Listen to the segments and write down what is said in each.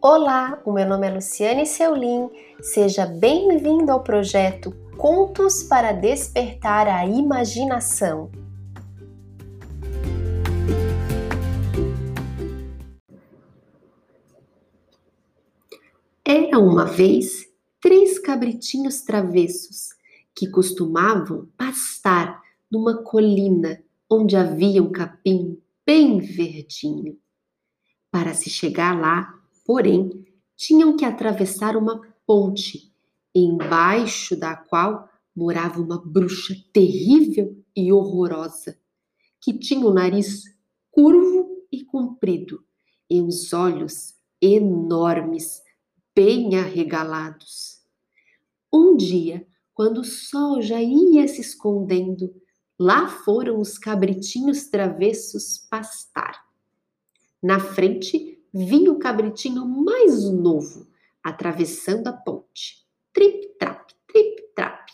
Olá, o meu nome é Luciane Seulin. Seja bem-vindo ao projeto Contos para Despertar a Imaginação. Era uma vez três cabritinhos travessos que costumavam pastar numa colina onde havia um capim bem verdinho. Para se chegar lá, porém, tinham que atravessar uma ponte, embaixo da qual morava uma bruxa terrível e horrorosa, que tinha o nariz curvo e comprido e os olhos enormes, bem arregalados. Um dia, quando o sol já ia se escondendo, lá foram os cabritinhos travessos pastar. Na frente vinha o cabritinho mais novo, atravessando a ponte. Trip-trap, trip-trap.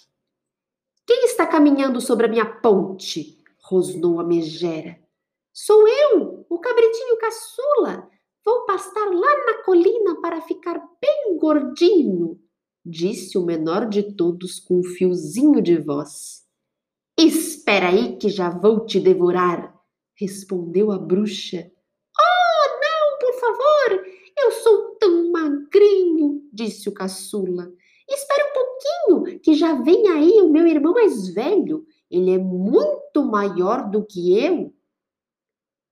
Quem está caminhando sobre a minha ponte? rosnou a megera. Sou eu, o cabritinho caçula. Vou pastar lá na colina para ficar bem gordinho, disse o menor de todos com um fiozinho de voz. Espera aí que já vou te devorar, respondeu a bruxa eu sou tão magrinho, disse o caçula. Espere um pouquinho, que já vem aí o meu irmão mais velho. Ele é muito maior do que eu.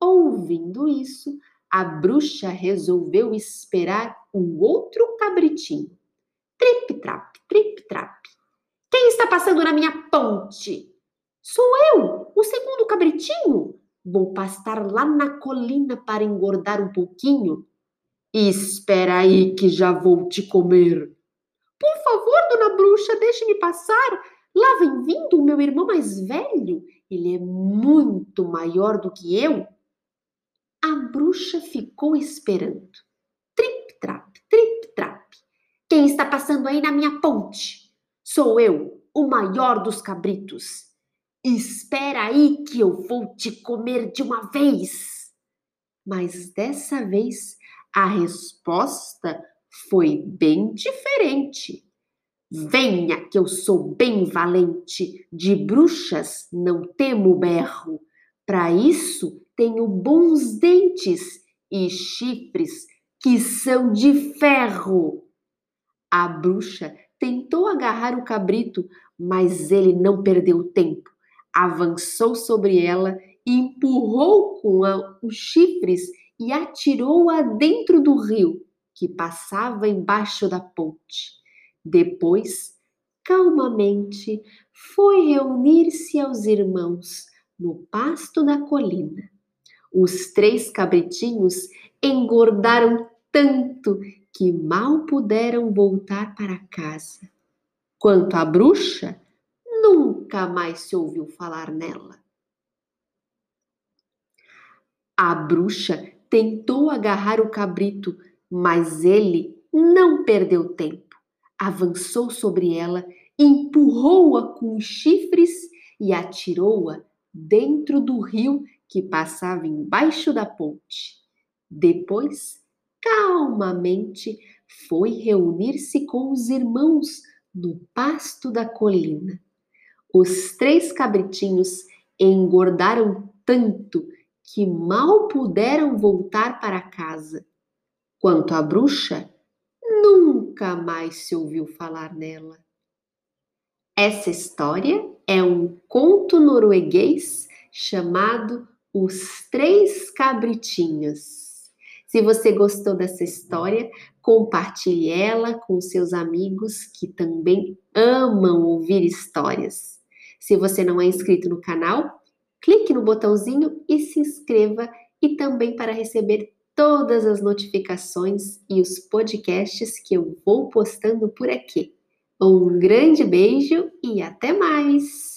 Ouvindo isso, a bruxa resolveu esperar o outro cabritinho. Trip-trap, trip-trap. Quem está passando na minha ponte? Sou eu, o segundo cabritinho. Vou pastar lá na colina para engordar um pouquinho. Espera aí que já vou te comer. Por favor, dona bruxa, deixe-me passar. Lá vem vindo o meu irmão mais velho. Ele é muito maior do que eu. A bruxa ficou esperando. Trip-trap, trip-trap. Quem está passando aí na minha ponte? Sou eu, o maior dos cabritos. Espera aí que eu vou te comer de uma vez. Mas dessa vez a resposta foi bem diferente. Venha, que eu sou bem valente, de bruxas não temo berro. Para isso tenho bons dentes e chifres que são de ferro. A bruxa tentou agarrar o cabrito, mas ele não perdeu tempo avançou sobre ela e empurrou com os chifres e atirou-a dentro do rio que passava embaixo da ponte. Depois, calmamente, foi reunir-se aos irmãos no pasto da colina. Os três cabritinhos engordaram tanto que mal puderam voltar para casa. Quanto à bruxa, nunca mais se ouviu falar nela. A bruxa tentou agarrar o cabrito, mas ele não perdeu tempo. Avançou sobre ela, empurrou-a com chifres e atirou-a dentro do rio que passava embaixo da ponte. Depois, calmamente, foi reunir-se com os irmãos no pasto da colina. Os três cabritinhos engordaram tanto que mal puderam voltar para casa. Quanto à bruxa, nunca mais se ouviu falar nela. Essa história é um conto norueguês chamado Os Três Cabritinhos. Se você gostou dessa história, compartilhe ela com seus amigos que também amam ouvir histórias. Se você não é inscrito no canal, clique no botãozinho e se inscreva e também para receber todas as notificações e os podcasts que eu vou postando por aqui. Um grande beijo e até mais!